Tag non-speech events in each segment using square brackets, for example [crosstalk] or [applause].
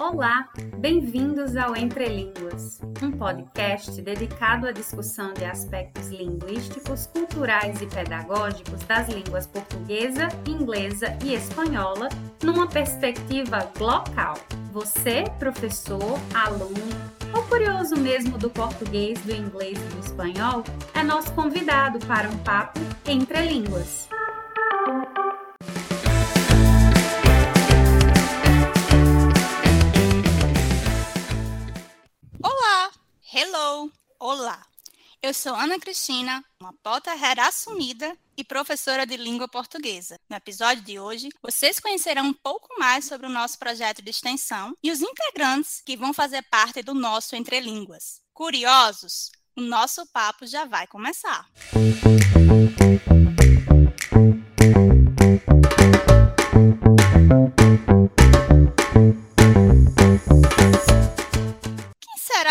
Olá, bem-vindos ao Entre Línguas, um podcast dedicado à discussão de aspectos linguísticos, culturais e pedagógicos das línguas portuguesa, inglesa e espanhola numa perspectiva local. Você, professor, aluno ou curioso mesmo do português, do inglês e do espanhol, é nosso convidado para um papo entre línguas. Hello! Olá! Eu sou Ana Cristina, uma Potterhead assumida e professora de língua portuguesa. No episódio de hoje, vocês conhecerão um pouco mais sobre o nosso projeto de extensão e os integrantes que vão fazer parte do nosso Entre Línguas. Curiosos? O nosso papo já vai começar.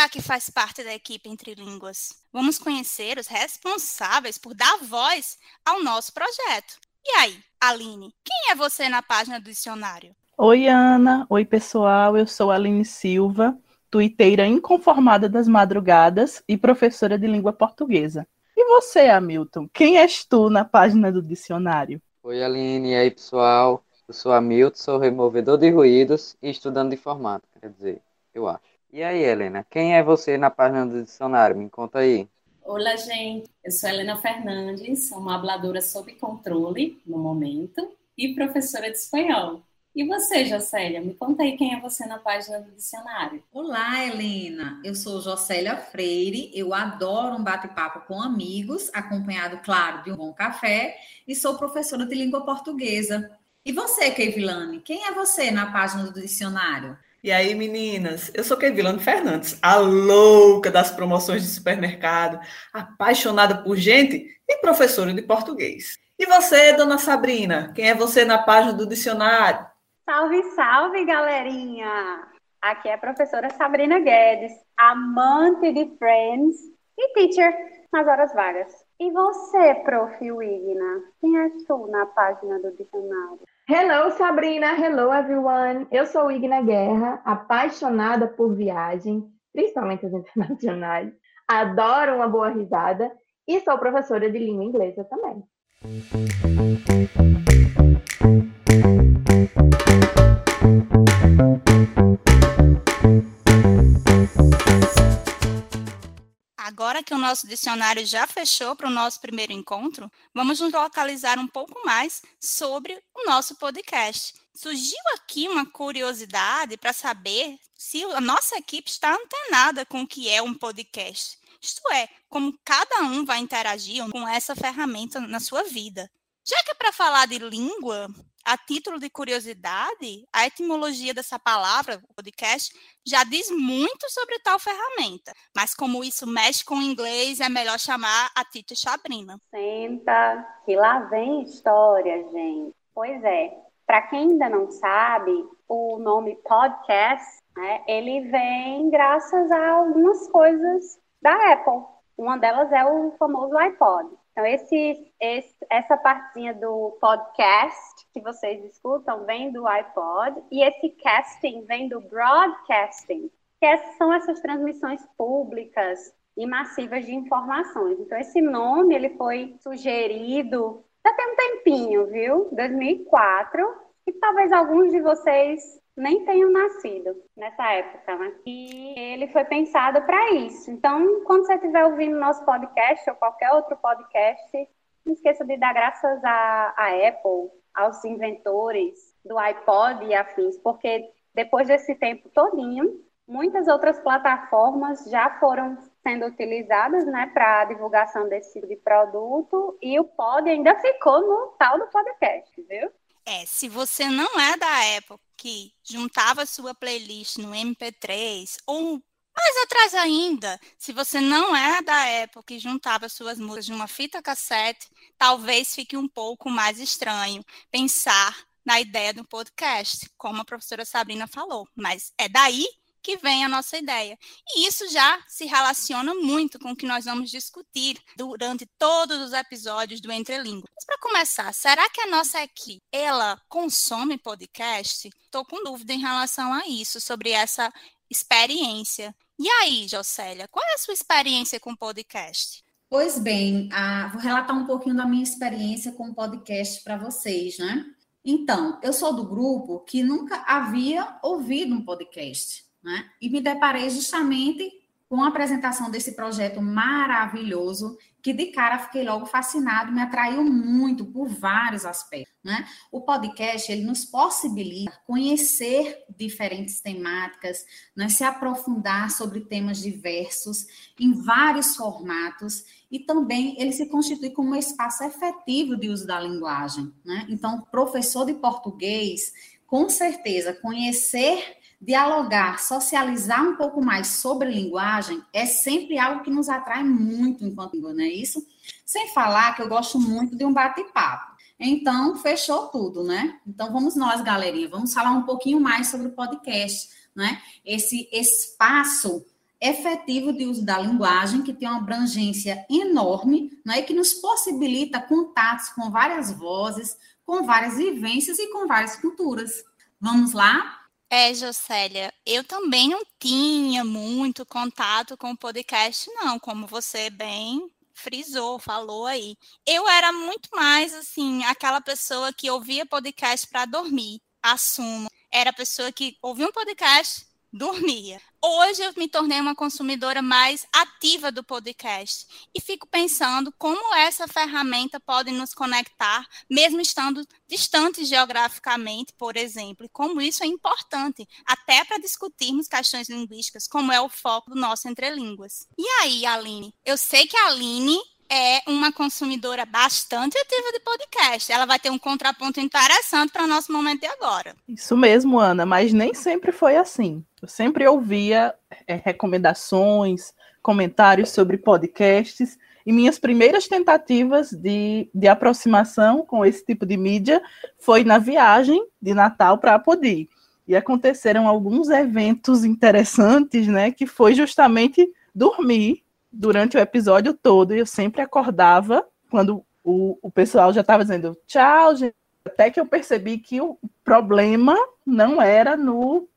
Que faz parte da equipe Entre Línguas? Vamos conhecer os responsáveis por dar voz ao nosso projeto. E aí, Aline, quem é você na página do dicionário? Oi, Ana. Oi, pessoal. Eu sou Aline Silva, tuiteira inconformada das madrugadas e professora de língua portuguesa. E você, Hamilton? Quem és tu na página do dicionário? Oi, Aline. E aí, pessoal? Eu sou Hamilton, sou removedor de ruídos e estudando de informática, quer dizer, eu acho. E aí, Helena, quem é você na página do dicionário? Me conta aí. Olá, gente. Eu sou Helena Fernandes, sou uma habladora sob controle no momento e professora de espanhol. E você, Jocélia, me conta aí quem é você na página do dicionário. Olá, Helena. Eu sou Jocélia Freire. Eu adoro um bate-papo com amigos, acompanhado, claro, de um bom café, e sou professora de língua portuguesa. E você, Keivilane, quem é você na página do dicionário? E aí, meninas? Eu sou Kevilane Fernandes, a louca das promoções de supermercado, apaixonada por gente e professora de português. E você, dona Sabrina? Quem é você na página do dicionário? Salve, salve, galerinha! Aqui é a professora Sabrina Guedes, amante de Friends e teacher nas horas vagas. E você, prof. Wigna? Quem és tu na página do dicionário? Hello, Sabrina. Hello, everyone. Eu sou Igna Guerra, apaixonada por viagem, principalmente as [laughs] internacionais. Adoro uma boa risada e sou professora de língua inglesa também. Agora que o nosso dicionário já fechou para o nosso primeiro encontro, vamos nos localizar um pouco mais sobre o nosso podcast. Surgiu aqui uma curiosidade para saber se a nossa equipe está antenada com o que é um podcast. Isto é, como cada um vai interagir com essa ferramenta na sua vida. Já que é para falar de língua, a título de curiosidade, a etimologia dessa palavra, podcast, já diz muito sobre tal ferramenta. Mas como isso mexe com o inglês, é melhor chamar a Tita Sabrina. Senta, que lá vem história, gente. Pois é, para quem ainda não sabe, o nome podcast, né, ele vem graças a algumas coisas da Apple. Uma delas é o famoso iPod. Então, esse, esse, essa partinha do podcast que vocês escutam vem do iPod e esse casting vem do broadcasting, que são essas transmissões públicas e massivas de informações. Então, esse nome ele foi sugerido já tem um tempinho, viu? 2004, e talvez alguns de vocês nem tenham nascido nessa época, né? E ele foi pensado para isso. Então, quando você estiver ouvindo nosso podcast ou qualquer outro podcast, não esqueça de dar graças à, à Apple, aos inventores do iPod e afins, porque depois desse tempo todinho, muitas outras plataformas já foram sendo utilizadas né, para divulgação desse tipo de produto e o pod ainda ficou no tal do podcast, viu? É, se você não é da época que juntava sua playlist no MP3 ou mais atrás ainda, se você não é da época que juntava suas músicas de uma fita cassete, talvez fique um pouco mais estranho pensar na ideia do podcast, como a professora Sabrina falou. Mas é daí que vem a nossa ideia. E isso já se relaciona muito com o que nós vamos discutir durante todos os episódios do Entre Línguas. Mas para começar, será que a nossa equipe, ela consome podcast? Estou com dúvida em relação a isso, sobre essa experiência. E aí, Jocélia, qual é a sua experiência com podcast? Pois bem, vou relatar um pouquinho da minha experiência com podcast para vocês, né? Então, eu sou do grupo que nunca havia ouvido um podcast, né? E me deparei justamente com a apresentação desse projeto maravilhoso, que de cara fiquei logo fascinado, me atraiu muito por vários aspectos, né? O podcast, ele nos possibilita conhecer diferentes temáticas, né? se aprofundar sobre temas diversos, em vários formatos, e também ele se constitui como um espaço efetivo de uso da linguagem, né? Então, professor de português, com certeza, conhecer dialogar, socializar um pouco mais sobre linguagem é sempre algo que nos atrai muito enquanto língua, não é isso? Sem falar que eu gosto muito de um bate-papo. Então, fechou tudo, né? Então, vamos nós, galerinha, vamos falar um pouquinho mais sobre o podcast, né? Esse espaço efetivo de uso da linguagem, que tem uma abrangência enorme, né? E que nos possibilita contatos com várias vozes, com várias vivências e com várias culturas. Vamos lá? É, Jocélia, eu também não tinha muito contato com o podcast, não, como você bem frisou, falou aí. Eu era muito mais assim, aquela pessoa que ouvia podcast para dormir, assumo. Era a pessoa que ouvia um podcast, dormia. Hoje eu me tornei uma consumidora mais ativa do podcast e fico pensando como essa ferramenta pode nos conectar, mesmo estando distantes geograficamente, por exemplo, e como isso é importante, até para discutirmos questões linguísticas, como é o foco do nosso Entre Línguas. E aí, Aline? Eu sei que a Aline é uma consumidora bastante ativa de podcast. Ela vai ter um contraponto interessante para o nosso momento de agora. Isso mesmo, Ana, mas nem sempre foi assim. Eu sempre ouvia é, recomendações, comentários sobre podcasts, e minhas primeiras tentativas de, de aproximação com esse tipo de mídia foi na viagem de Natal para Apodi. E aconteceram alguns eventos interessantes, né, que foi justamente dormir durante o episódio todo, e eu sempre acordava quando o, o pessoal já estava dizendo tchau, gente. Até que eu percebi que o problema não era no,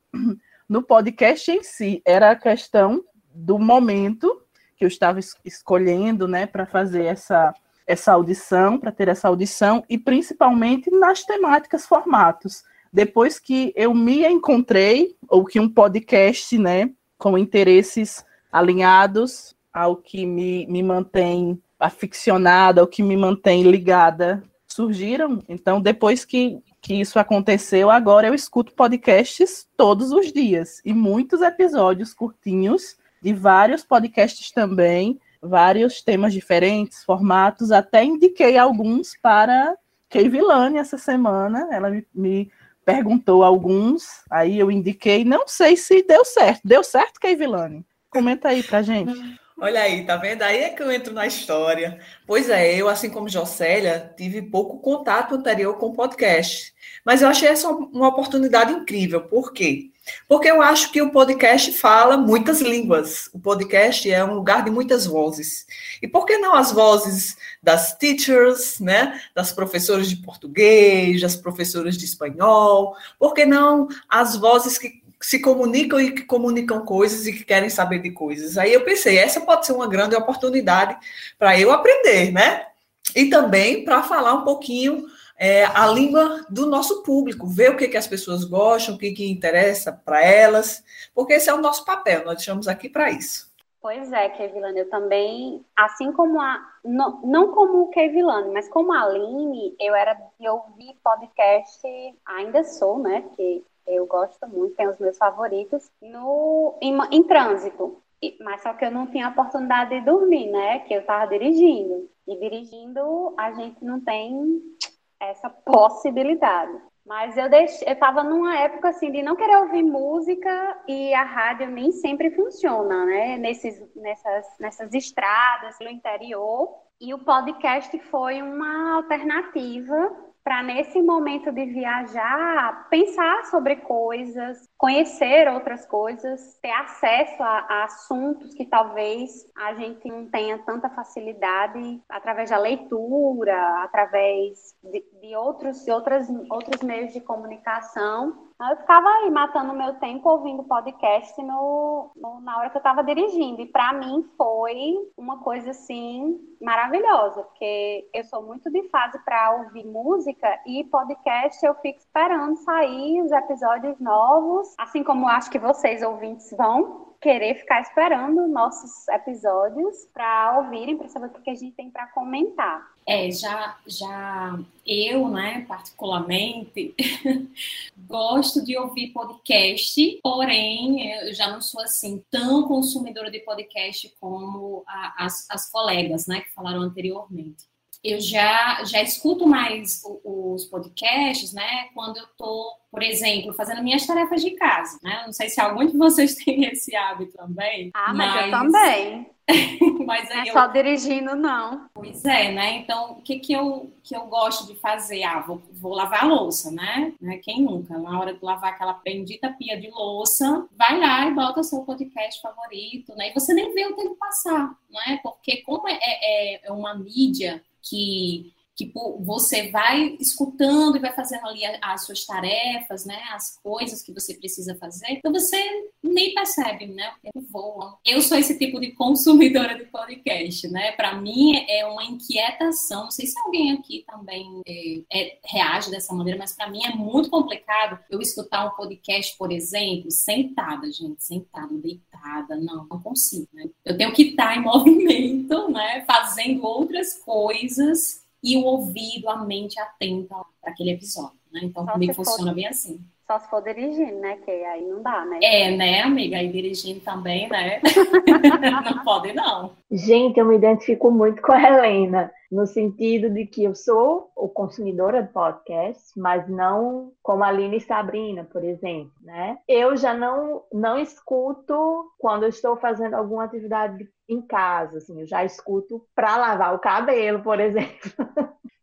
no podcast em si, era a questão do momento que eu estava escolhendo, né, para fazer essa, essa audição, para ter essa audição, e principalmente nas temáticas, formatos. Depois que eu me encontrei, ou que um podcast, né, com interesses alinhados, ao que me, me mantém aficionada, ao que me mantém ligada, surgiram. Então, depois que, que isso aconteceu, agora eu escuto podcasts todos os dias e muitos episódios curtinhos de vários podcasts também, vários temas diferentes, formatos. Até indiquei alguns para Keivilane essa semana. Ela me, me perguntou alguns, aí eu indiquei. Não sei se deu certo. Deu certo, Keivilane? Comenta aí pra gente. Olha aí, tá vendo? Aí é que eu entro na história. Pois é, eu, assim como Jocélia, tive pouco contato anterior com o podcast. Mas eu achei essa uma oportunidade incrível. Por quê? Porque eu acho que o podcast fala muitas línguas. O podcast é um lugar de muitas vozes. E por que não as vozes das teachers, né? Das professoras de português, das professoras de espanhol? Por que não as vozes que se comunicam e que comunicam coisas e que querem saber de coisas. Aí eu pensei, essa pode ser uma grande oportunidade para eu aprender, né? E também para falar um pouquinho é, a língua do nosso público, ver o que, que as pessoas gostam, o que, que interessa para elas, porque esse é o nosso papel, nós estamos aqui para isso. Pois é, Kevilane, eu também, assim como a, não, não como o Kevilane, mas como a Aline, eu era de ouvir podcast, ainda sou, né, porque eu gosto muito, tem os meus favoritos, no, em, em trânsito. Mas só que eu não tinha a oportunidade de dormir, né? Que eu estava dirigindo. E dirigindo, a gente não tem essa possibilidade. Mas eu eu estava numa época assim de não querer ouvir música e a rádio nem sempre funciona, né? Nesses, nessas, nessas estradas no interior. E o podcast foi uma alternativa para nesse momento de viajar, pensar sobre coisas, conhecer outras coisas, ter acesso a, a, assuntos que talvez a gente não tenha tanta facilidade através da leitura, através de, de outros, de outras, outros meios de comunicação. Eu ficava aí matando meu tempo ouvindo podcast no, no na hora que eu estava dirigindo. E para mim foi uma coisa assim maravilhosa, porque eu sou muito de fase para ouvir música e podcast eu fico esperando sair os episódios novos, assim como acho que vocês ouvintes vão querer ficar esperando nossos episódios para ouvirem, para saber o que a gente tem para comentar. É, já, já eu, né, particularmente, [laughs] gosto de ouvir podcast, porém, eu já não sou assim tão consumidora de podcast como a, as, as colegas, né, que falaram anteriormente eu já, já escuto mais os podcasts, né? Quando eu tô, por exemplo, fazendo minhas tarefas de casa, né? Não sei se algum de vocês [laughs] tem esse hábito também. Ah, mas, mas... [laughs] eu também. mas é só dirigindo, não. Pois é, né? Então, o que, que, eu, que eu gosto de fazer? Ah, vou, vou lavar a louça, né? né? Quem nunca? Na hora de lavar aquela bendita pia de louça, vai lá e bota o seu podcast favorito, né? E você nem vê o tempo passar, né? Porque como é, é, é uma mídia que, que você vai escutando e vai fazendo ali as suas tarefas, né, as coisas que você precisa fazer, então você nem percebe, né, o tempo voa. Eu sou esse tipo de consumidora de podcast, né, para mim é uma inquietação, não sei se alguém aqui também é, é, reage dessa maneira, mas para mim é muito complicado eu escutar um podcast, por exemplo, sentada, gente, sentada, deitada, não, não consigo, né? Eu tenho que estar em movimento, né, fazendo outras coisas e o ouvido, a mente atenta para aquele episódio, né? Então, Só comigo funciona bem assim. Só se for dirigindo, né? Que aí não dá, né? É, né, amiga? Aí dirigindo também, né? [laughs] não pode, não. Gente, eu me identifico muito com a Helena, no sentido de que eu sou o consumidora de podcast, mas não como a Aline e Sabrina, por exemplo, né? Eu já não, não escuto quando eu estou fazendo alguma atividade em casa, assim, eu já escuto para lavar o cabelo, por [laughs] exemplo.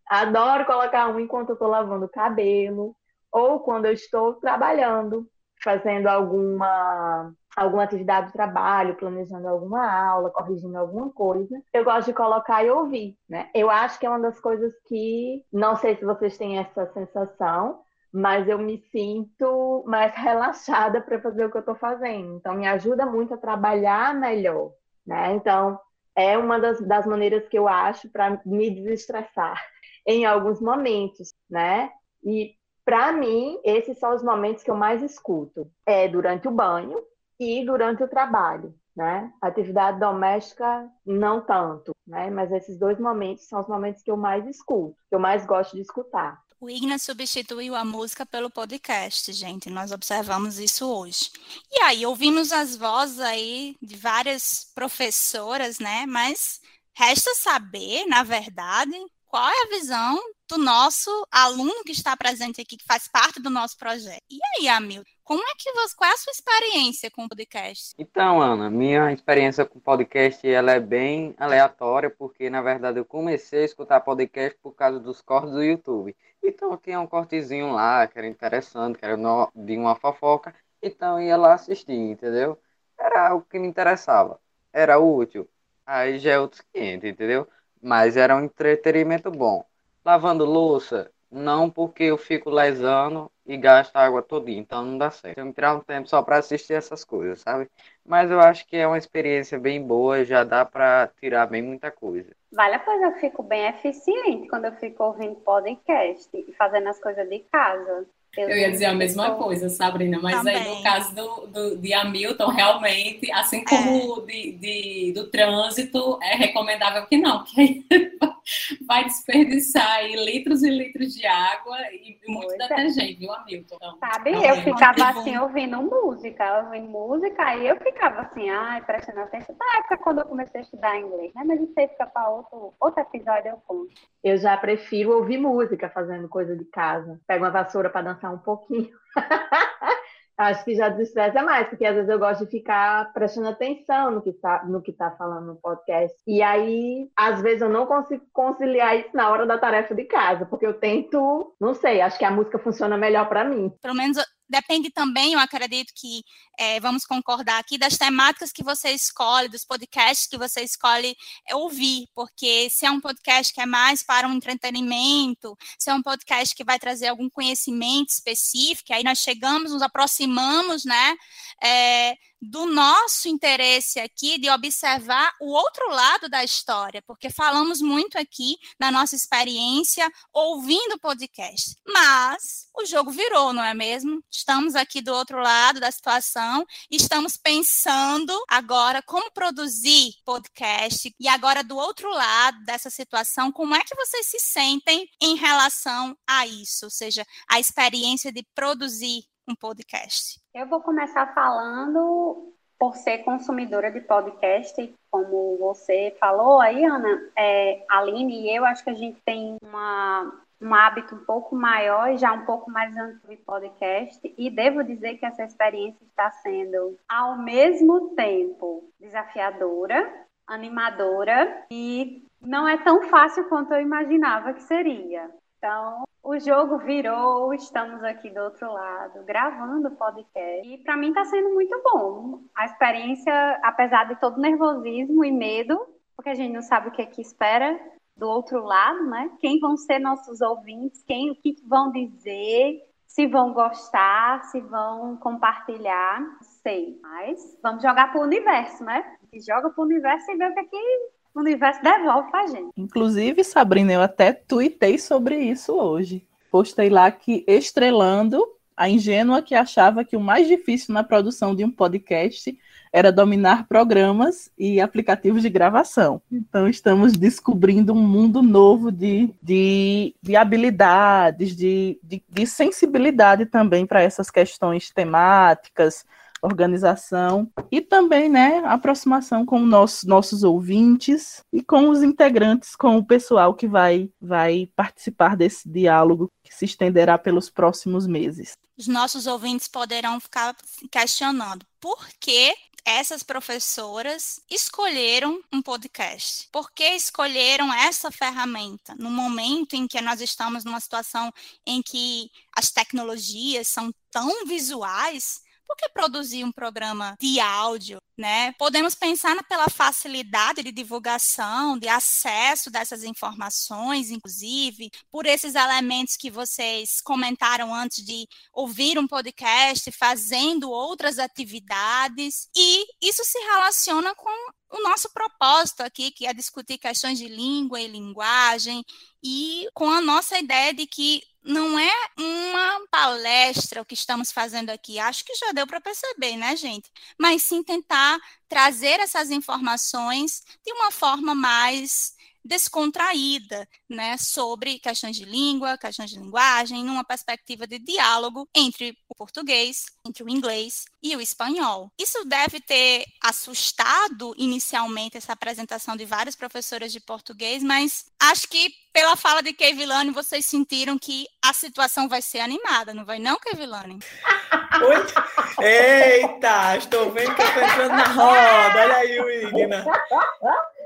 Adoro colocar um enquanto eu estou lavando o cabelo, ou quando eu estou trabalhando, fazendo alguma alguma atividade do trabalho, planejando alguma aula, corrigindo alguma coisa, eu gosto de colocar e ouvir, né? Eu acho que é uma das coisas que, não sei se vocês têm essa sensação, mas eu me sinto mais [laughs] relaxada para fazer o que eu estou fazendo. Então, me ajuda muito a trabalhar melhor, né? Então, é uma das, das maneiras que eu acho para me desestressar [laughs] em alguns momentos, né? E para mim, esses são os momentos que eu mais escuto. É durante o banho e durante o trabalho, né? Atividade doméstica, não tanto, né? Mas esses dois momentos são os momentos que eu mais escuto, que eu mais gosto de escutar. O Igna substituiu a música pelo podcast, gente. Nós observamos isso hoje. E aí, ouvimos as vozes aí de várias professoras, né? Mas resta saber, na verdade, qual é a visão do nosso aluno que está presente aqui, que faz parte do nosso projeto. E aí, Hamilton, como é que você, qual é a sua experiência com o podcast? Então, Ana, minha experiência com podcast ela é bem aleatória, porque na verdade eu comecei a escutar podcast por causa dos cortes do YouTube. Então tinha um cortezinho lá que era interessante, que era de uma fofoca, então ia lá assistir, entendeu? Era o que me interessava, era útil. Aí já é outros 500, entendeu? Mas era um entretenimento bom. Lavando louça, não porque eu fico lesando e gasto água todinha, então não dá certo. Eu me tirar um tempo só para assistir essas coisas, sabe? Mas eu acho que é uma experiência bem boa, já dá para tirar bem muita coisa. Vale, pois eu fico bem eficiente quando eu fico ouvindo podcast e fazendo as coisas de casa. Eu, ia dizer a mesma coisa, Sabrina, mas Também. aí no caso do, do, de Hamilton, realmente, assim como é. de, de, do trânsito, é recomendável que não, que aí [laughs] vai desperdiçar aí litros e litros de água e muito pois é. detergente, é. viu, Hamilton? Então, Sabe, eu é ficava assim, ouvindo música, ouvindo música, aí eu ficava assim, ai, prestando atenção. Na época quando eu comecei a estudar inglês, né? Mas isso aí fica para outro, outro episódio, eu conto. Eu já prefiro ouvir música fazendo coisa de casa. Pego uma vassoura para dançar um pouquinho. [laughs] Acho que já desestressa mais, porque às vezes eu gosto de ficar prestando atenção no que está no que tá falando no podcast. E aí, às vezes eu não consigo conciliar isso na hora da tarefa de casa, porque eu tento, não sei, acho que a música funciona melhor para mim. Pelo menos depende também, eu acredito que é, vamos concordar aqui, das temáticas que você escolhe, dos podcasts que você escolhe é, ouvir, porque se é um podcast que é mais para um entretenimento, se é um podcast que vai trazer algum conhecimento específico, aí nós chegamos, nos aproximamos, né, é, do nosso interesse aqui de observar o outro lado da história, porque falamos muito aqui da nossa experiência ouvindo podcast. Mas o jogo virou, não é mesmo? Estamos aqui do outro lado da situação estamos pensando agora como produzir podcast e agora do outro lado dessa situação, como é que vocês se sentem em relação a isso, ou seja, a experiência de produzir um podcast? Eu vou começar falando por ser consumidora de podcast, como você falou aí, Ana, é, Aline e eu, acho que a gente tem uma, um hábito um pouco maior e já um pouco mais amplo de podcast, e devo dizer que essa experiência está sendo, ao mesmo tempo, desafiadora, animadora e não é tão fácil quanto eu imaginava que seria. Então, o jogo virou, estamos aqui do outro lado, gravando o podcast. E para mim está sendo muito bom. A experiência, apesar de todo nervosismo e medo, porque a gente não sabe o que é que espera do outro lado, né? Quem vão ser nossos ouvintes, quem, o que vão dizer, se vão gostar, se vão compartilhar, não sei. Mas vamos jogar para o universo, né? Gente joga para o universo e vê o que é que o universo devolve pra gente. Inclusive, Sabrina, eu até tuitei sobre isso hoje. Postei lá que estrelando a ingênua que achava que o mais difícil na produção de um podcast era dominar programas e aplicativos de gravação. Então, estamos descobrindo um mundo novo de, de, de habilidades, de, de, de sensibilidade também para essas questões temáticas, organização e também, né, aproximação com nossos nossos ouvintes e com os integrantes, com o pessoal que vai vai participar desse diálogo que se estenderá pelos próximos meses. Os nossos ouvintes poderão ficar questionando por que essas professoras escolheram um podcast? Por que escolheram essa ferramenta no momento em que nós estamos numa situação em que as tecnologias são tão visuais por que produzir um programa de áudio, né? Podemos pensar pela facilidade de divulgação, de acesso dessas informações, inclusive, por esses elementos que vocês comentaram antes de ouvir um podcast, fazendo outras atividades, e isso se relaciona com o nosso propósito aqui, que é discutir questões de língua e linguagem, e com a nossa ideia de que não é uma palestra o que estamos fazendo aqui, acho que já deu para perceber, né, gente? Mas sim tentar trazer essas informações de uma forma mais descontraída, né, sobre questões de língua, questões de linguagem, numa perspectiva de diálogo entre o português, entre o inglês e o espanhol. Isso deve ter assustado inicialmente essa apresentação de várias professoras de português, mas acho que pela fala de Kevilane, vocês sentiram que a situação vai ser animada, não vai não, Kevilane? [laughs] Oi? Eita, estou vendo que eu estou entrando na roda. Olha aí o Igna.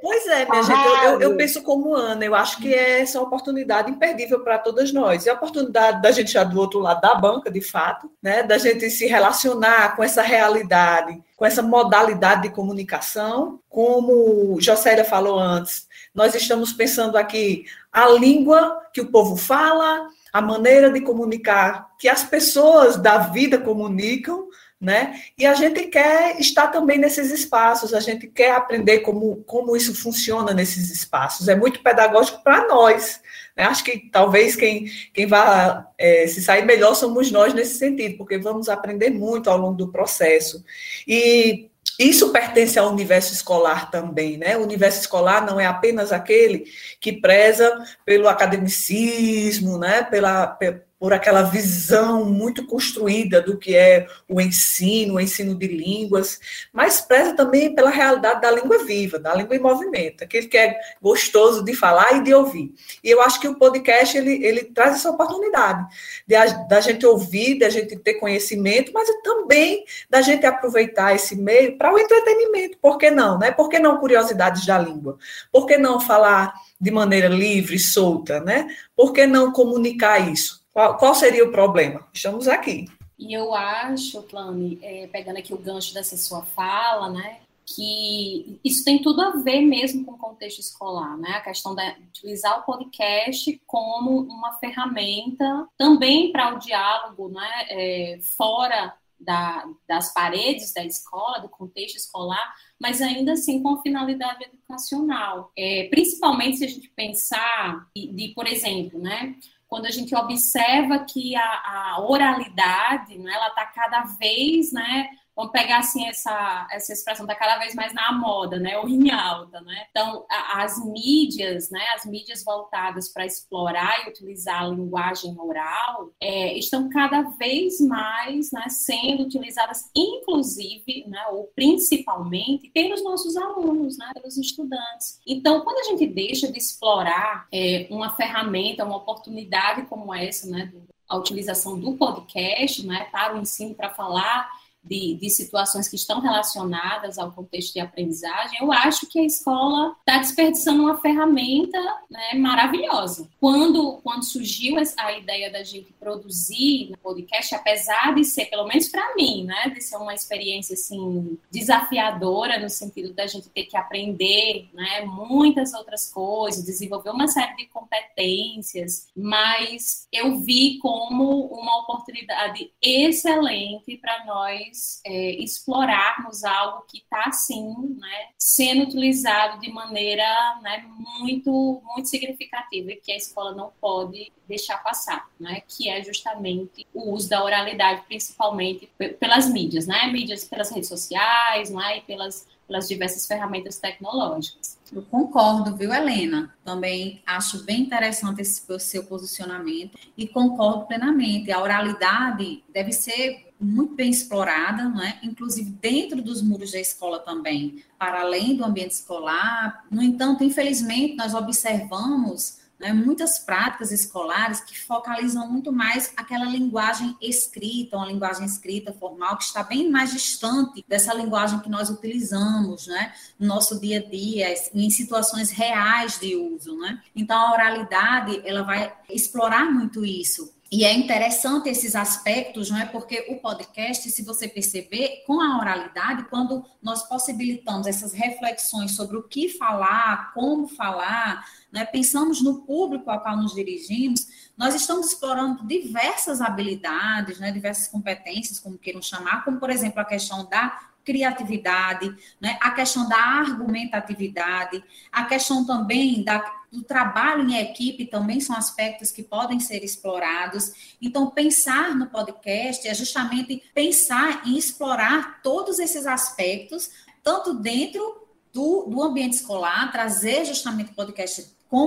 Pois é, minha gente, eu, eu, penso como Ana, eu acho que é essa oportunidade imperdível para todas nós. E a oportunidade da gente já do outro lado da banca, de fato, né, da gente se relacionar com essa realidade, com essa modalidade de comunicação, como Jocélia falou antes, nós estamos pensando aqui a língua que o povo fala, a maneira de comunicar que as pessoas da vida comunicam, né? E a gente quer estar também nesses espaços, a gente quer aprender como, como isso funciona nesses espaços. É muito pedagógico para nós. Né? Acho que talvez quem, quem vai é, se sair melhor somos nós nesse sentido, porque vamos aprender muito ao longo do processo. E isso pertence ao universo escolar também, né? O universo escolar não é apenas aquele que preza pelo academicismo, né? Pela, por aquela visão muito construída do que é o ensino, o ensino de línguas, mas preza também pela realidade da língua viva, da língua em movimento, aquele que é gostoso de falar e de ouvir. E eu acho que o podcast ele, ele traz essa oportunidade de, da gente ouvir, da gente ter conhecimento, mas também da gente aproveitar esse meio para o entretenimento. Por que não? Né? Por que não curiosidades da língua? Por que não falar de maneira livre, solta, né? Por que não comunicar isso? Qual, qual seria o problema? Estamos aqui. E eu acho, Plane, é, pegando aqui o gancho dessa sua fala, né, que isso tem tudo a ver mesmo com o contexto escolar, né? A questão de utilizar o podcast como uma ferramenta também para o diálogo, né? É, fora da, das paredes da escola, do contexto escolar, mas ainda assim com finalidade educacional. É, principalmente se a gente pensar de, de por exemplo, né? Quando a gente observa que a, a oralidade, né, ela está cada vez, né, vamos pegar assim essa, essa expressão está cada vez mais na moda, né, ou em alta, né? Então, a, as mídias, né, as mídias voltadas para explorar e utilizar a linguagem oral, é, estão cada vez mais, né, sendo utilizadas, inclusive, né, ou principalmente pelos nossos alunos, né, pelos estudantes. Então, quando a gente deixa de explorar é, uma ferramenta, uma oportunidade como essa, né, a utilização do podcast, né, para o ensino, para falar de, de, situações que estão relacionadas ao contexto de aprendizagem, eu acho que a escola está desperdiçando uma ferramenta né, maravilhosa. Quando, quando surgiu a ideia da gente produzir no podcast, apesar de ser, pelo menos para mim, né, de ser uma experiência assim desafiadora no sentido da gente ter que aprender, né, muitas outras coisas, desenvolver uma série de competências, mas eu vi como uma oportunidade excelente para nós é, explorarmos algo que está, assim, né, sendo utilizado de maneira né, muito, muito significativa e que a escola não pode deixar passar, né, que é justamente o uso da oralidade, principalmente pelas mídias, né, mídias pelas redes sociais, né, e pelas, pelas diversas ferramentas tecnológicas. Eu concordo, viu, Helena? Também acho bem interessante esse seu posicionamento e concordo plenamente. A oralidade deve ser muito bem explorada, não é? inclusive dentro dos muros da escola também, para além do ambiente escolar. No entanto, infelizmente, nós observamos né, muitas práticas escolares que focalizam muito mais aquela linguagem escrita, uma linguagem escrita formal, que está bem mais distante dessa linguagem que nós utilizamos né, no nosso dia a dia, em situações reais de uso. Né? Então, a oralidade ela vai explorar muito isso. E é interessante esses aspectos, não é? Porque o podcast, se você perceber, com a oralidade, quando nós possibilitamos essas reflexões sobre o que falar, como falar, né? pensamos no público ao qual nos dirigimos, nós estamos explorando diversas habilidades, né? diversas competências, como queiram chamar, como, por exemplo, a questão da criatividade, né? a questão da argumentatividade, a questão também da do trabalho em equipe também são aspectos que podem ser explorados. Então, pensar no podcast é justamente pensar em explorar todos esses aspectos, tanto dentro do, do ambiente escolar, trazer justamente o podcast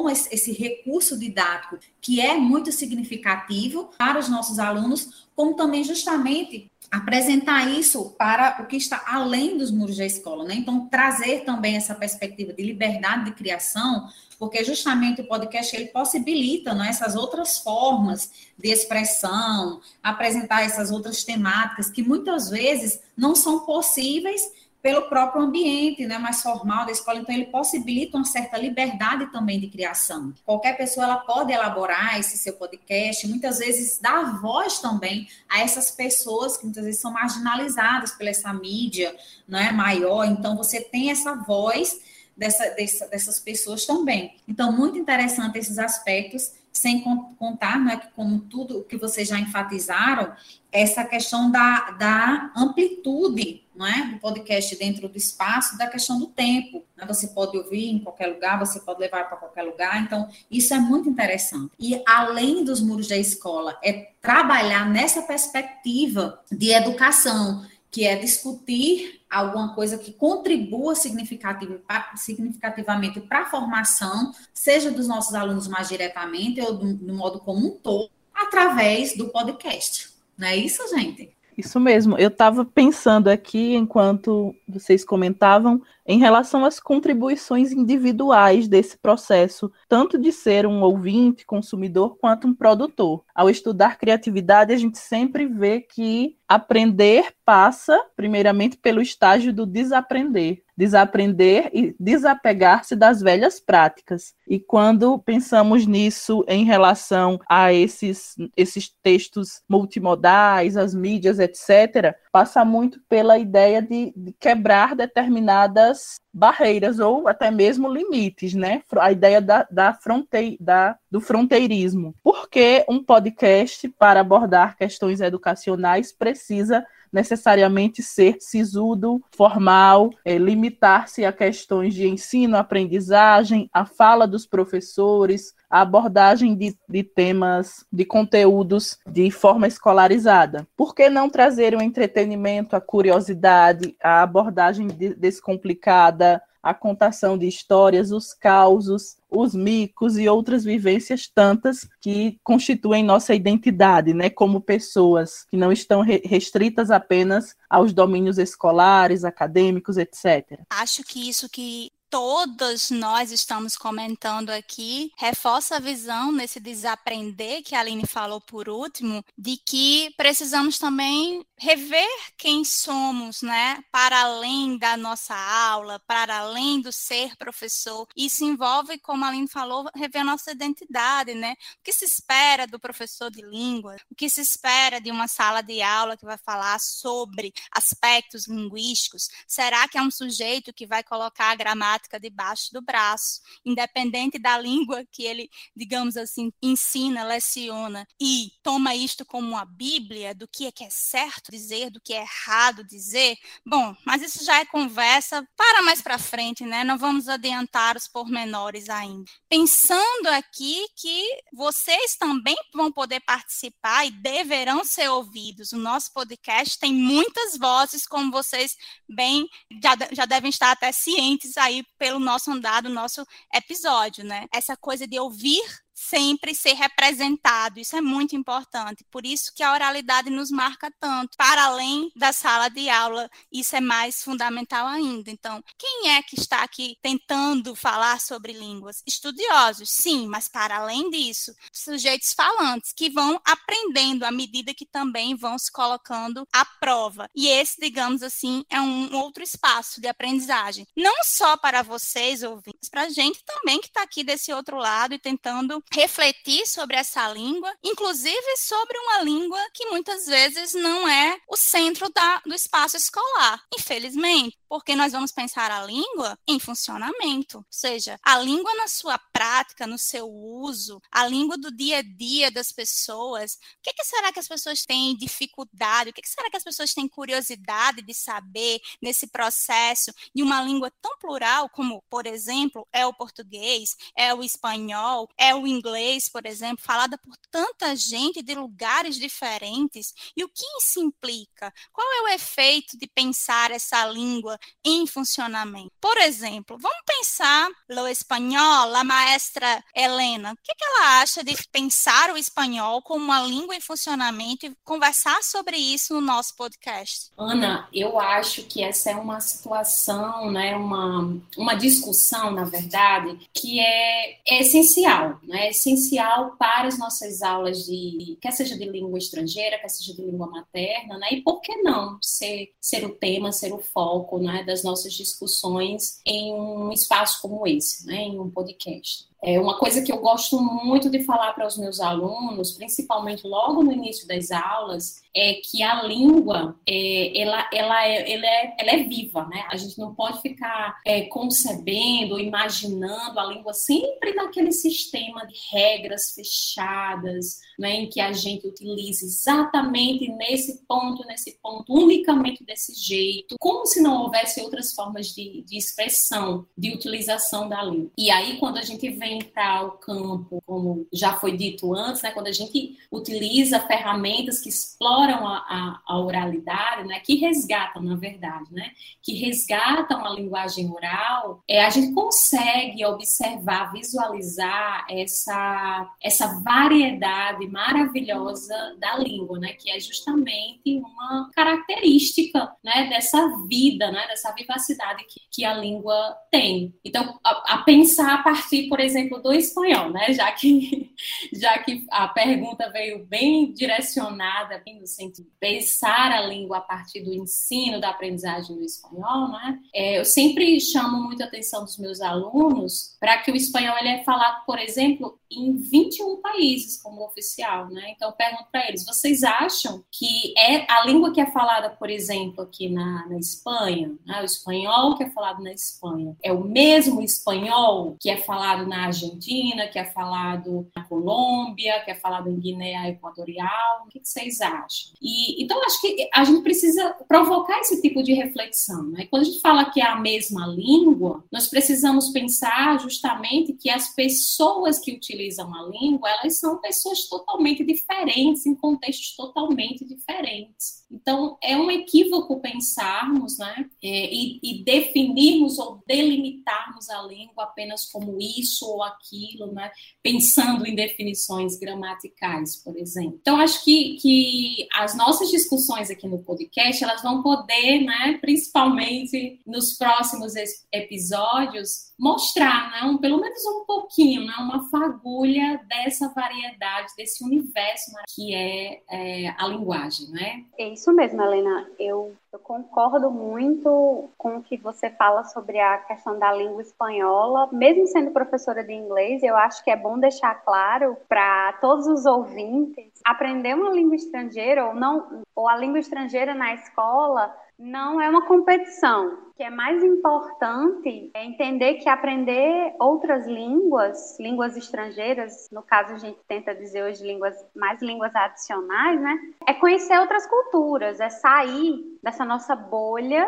esse, esse recurso didático que é muito significativo para os nossos alunos, como também justamente apresentar isso para o que está além dos muros da escola, né? Então trazer também essa perspectiva de liberdade de criação porque justamente o podcast ele possibilita né, essas outras formas de expressão, apresentar essas outras temáticas que muitas vezes não são possíveis pelo próprio ambiente né, mais formal da escola. Então, ele possibilita uma certa liberdade também de criação. Qualquer pessoa ela pode elaborar esse seu podcast, muitas vezes dar voz também a essas pessoas que muitas vezes são marginalizadas pela essa mídia né, maior. Então, você tem essa voz dessa, dessa, dessas pessoas também. Então, muito interessante esses aspectos, sem contar, né, que como tudo que vocês já enfatizaram, essa questão da, da amplitude não é, do podcast dentro do espaço, da questão do tempo. Né? Você pode ouvir em qualquer lugar, você pode levar para qualquer lugar. Então, isso é muito interessante. E além dos muros da escola, é trabalhar nessa perspectiva de educação, que é discutir alguma coisa que contribua significativamente para a formação, seja dos nossos alunos mais diretamente ou do, do modo como um todo, através do podcast. Não é isso, gente? Isso mesmo. Eu estava pensando aqui, enquanto vocês comentavam, em relação às contribuições individuais desse processo, tanto de ser um ouvinte, consumidor, quanto um produtor. Ao estudar criatividade, a gente sempre vê que aprender passa, primeiramente, pelo estágio do desaprender. Desaprender e desapegar-se das velhas práticas. E quando pensamos nisso em relação a esses, esses textos multimodais, as mídias, etc., passa muito pela ideia de, de quebrar determinadas us. Barreiras ou até mesmo limites, né? A ideia da, da, fronte, da do fronteirismo. Porque um podcast, para abordar questões educacionais, precisa necessariamente ser sisudo, formal, é, limitar-se a questões de ensino, aprendizagem, a fala dos professores, a abordagem de, de temas, de conteúdos de forma escolarizada. Por que não trazer o entretenimento, a curiosidade, a abordagem de, descomplicada, a contação de histórias, os causos, os micos e outras vivências tantas que constituem nossa identidade, né, como pessoas que não estão restritas apenas aos domínios escolares, acadêmicos, etc. Acho que isso que todas nós estamos comentando aqui, reforça a visão nesse desaprender que a Aline falou por último, de que precisamos também rever quem somos, né? Para além da nossa aula, para além do ser professor. Isso envolve, como a Aline falou, rever a nossa identidade, né? O que se espera do professor de língua? O que se espera de uma sala de aula que vai falar sobre aspectos linguísticos? Será que é um sujeito que vai colocar a gramática debaixo do braço, independente da língua que ele, digamos assim, ensina, leciona e toma isto como uma bíblia do que é que é certo dizer, do que é errado dizer. Bom, mas isso já é conversa para mais para frente, né? Não vamos adiantar os pormenores ainda. Pensando aqui que vocês também vão poder participar e deverão ser ouvidos. O nosso podcast tem muitas vozes, como vocês bem já, já devem estar até cientes aí pelo nosso andar do nosso episódio, né? Essa coisa de ouvir sempre ser representado. Isso é muito importante. Por isso que a oralidade nos marca tanto. Para além da sala de aula, isso é mais fundamental ainda. Então, quem é que está aqui tentando falar sobre línguas? Estudiosos, sim, mas para além disso, sujeitos falantes que vão aprendendo à medida que também vão se colocando à prova. E esse, digamos assim, é um outro espaço de aprendizagem. Não só para vocês, ouvintes, para a gente também que está aqui desse outro lado e tentando refletir sobre essa língua, inclusive sobre uma língua que muitas vezes não é o centro da, do espaço escolar, infelizmente porque nós vamos pensar a língua em funcionamento, ou seja, a língua na sua prática, no seu uso, a língua do dia a dia das pessoas. O que, que será que as pessoas têm dificuldade? O que, que será que as pessoas têm curiosidade de saber nesse processo de uma língua tão plural como, por exemplo, é o português, é o espanhol, é o inglês, por exemplo, falada por tanta gente de lugares diferentes? E o que isso implica? Qual é o efeito de pensar essa língua em funcionamento. Por exemplo, vamos pensar o espanhol, a maestra Helena. O que, que ela acha de pensar o espanhol como uma língua em funcionamento e conversar sobre isso no nosso podcast? Ana, eu acho que essa é uma situação, né, uma, uma discussão, na verdade, que é, é essencial, né, é essencial para as nossas aulas de, quer seja de língua estrangeira, quer seja de língua materna, né, e por que não ser, ser o tema, ser o foco, né, das nossas discussões em um espaço como esse, né, em um podcast. É uma coisa que eu gosto muito de falar para os meus alunos, principalmente logo no início das aulas, é que a língua é, ela, ela, é, ela, é, ela é viva, né? A gente não pode ficar é, concebendo, imaginando a língua sempre naquele sistema de regras fechadas, né? Em que a gente utiliza exatamente nesse ponto, nesse ponto, unicamente desse jeito, como se não houvesse outras formas de, de expressão, de utilização da língua. E aí, quando a gente vem para o campo, como já foi dito antes, né, quando a gente utiliza ferramentas que exploram a, a, a oralidade, né, que resgatam, na verdade, né, que resgatam a linguagem oral, é, a gente consegue observar, visualizar essa, essa variedade maravilhosa da língua, né, que é justamente uma característica né, dessa vida, né, dessa vivacidade que, que a língua tem. Então, a, a, pensar a partir, por exemplo, do espanhol, né, já que, [laughs] já que a pergunta veio bem direcionada, bem no sentido de pensar a língua a partir do ensino, da aprendizagem do espanhol, né, é, eu sempre chamo muito a atenção dos meus alunos para que o espanhol ele é falado, por exemplo, em 21 países como oficial, né? Então, eu pergunto para eles: vocês acham que é a língua que é falada, por exemplo, aqui na, na Espanha, né? o espanhol que é falado na Espanha, é o mesmo espanhol que é falado na Argentina, que é falado na Colômbia, que é falado em Guiné Equatorial? O que, que vocês acham? E, então, acho que a gente precisa provocar esse tipo de reflexão, né? Quando a gente fala que é a mesma língua, nós precisamos pensar justamente que as pessoas que utilizam a língua, elas são pessoas totalmente diferentes, em contextos totalmente diferentes. Então, é um equívoco pensarmos né, é, e, e, definirmos ou delimitarmos a língua apenas como isso ou aquilo, né, pensando em definições gramaticais, por exemplo. Então, acho que, que as nossas discussões aqui no podcast, elas vão poder, né, principalmente nos próximos episódios, mostrar, né, um, pelo menos um pouquinho, né, uma fagulha dessa variedade, desse universo né, que é, é, a linguagem, né? É isso mesmo, Helena. Eu, eu concordo muito com o que você fala sobre a questão da língua espanhola. Mesmo sendo professora de inglês, eu acho que é bom deixar claro para todos os ouvintes aprender uma língua estrangeira ou não ou a língua estrangeira na escola não é uma competição. Que é mais importante é entender que aprender outras línguas, línguas estrangeiras, no caso a gente tenta dizer hoje línguas mais línguas adicionais, né? É conhecer outras culturas, é sair dessa nossa bolha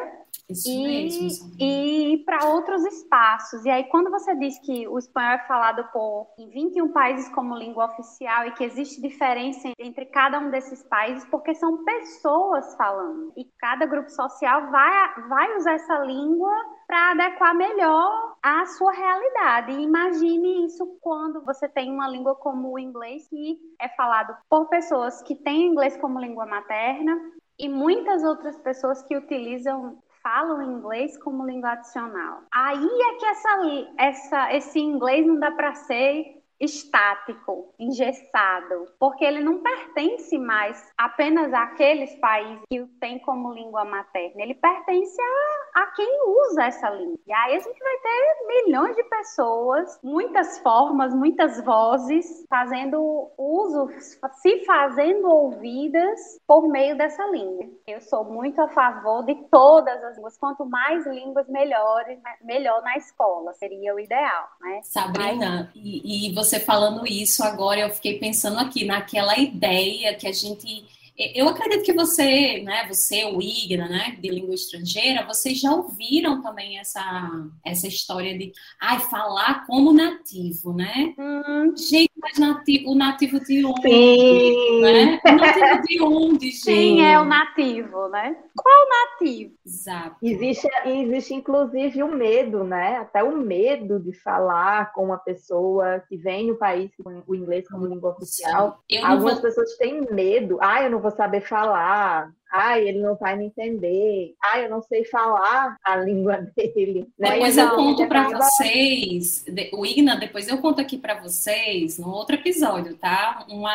isso e, mesmo, e ir para outros espaços. E aí, quando você diz que o espanhol é falado por em 21 países como língua oficial e que existe diferença entre cada um desses países, porque são pessoas falando. E cada grupo social vai, vai usar essa língua para adequar melhor à sua realidade. Imagine isso quando você tem uma língua como o inglês, que é falado por pessoas que têm inglês como língua materna, e muitas outras pessoas que utilizam falam inglês como língua adicional. Aí é que essa, essa, esse inglês não dá para ser estático, engessado, porque ele não pertence mais apenas àqueles países que o têm como língua materna, ele pertence a, a quem usa essa língua. E aí a gente vai ter milhões de pessoas, muitas formas, muitas vozes fazendo uso, se fazendo ouvidas por meio dessa língua. Eu sou muito a favor de todas as línguas, quanto mais línguas melhores, melhor na escola, seria o ideal, né? Sabrina, Mas... e, e você você falando isso agora, eu fiquei pensando aqui naquela ideia que a gente eu acredito que você, né, você, o Igna, né, de língua estrangeira, vocês já ouviram também essa, essa história de, ai, falar como nativo, né? Hum. Gente, mas nativo, o nativo de onde? Sim. Né? O nativo de onde, [laughs] gente? Quem é o nativo, né? Qual é o nativo? Exato. Existe, existe, inclusive, o medo, né? Até o medo de falar com uma pessoa que vem no país com o inglês como língua oficial. Algumas vou... pessoas têm medo. Ah, eu não vou saber falar. Ai, ele não vai me entender. Ai, eu não sei falar a língua [laughs] dele. Né? Depois então, eu conto para acaba... vocês, o Igna, depois eu conto aqui para vocês, no outro episódio, tá? Uma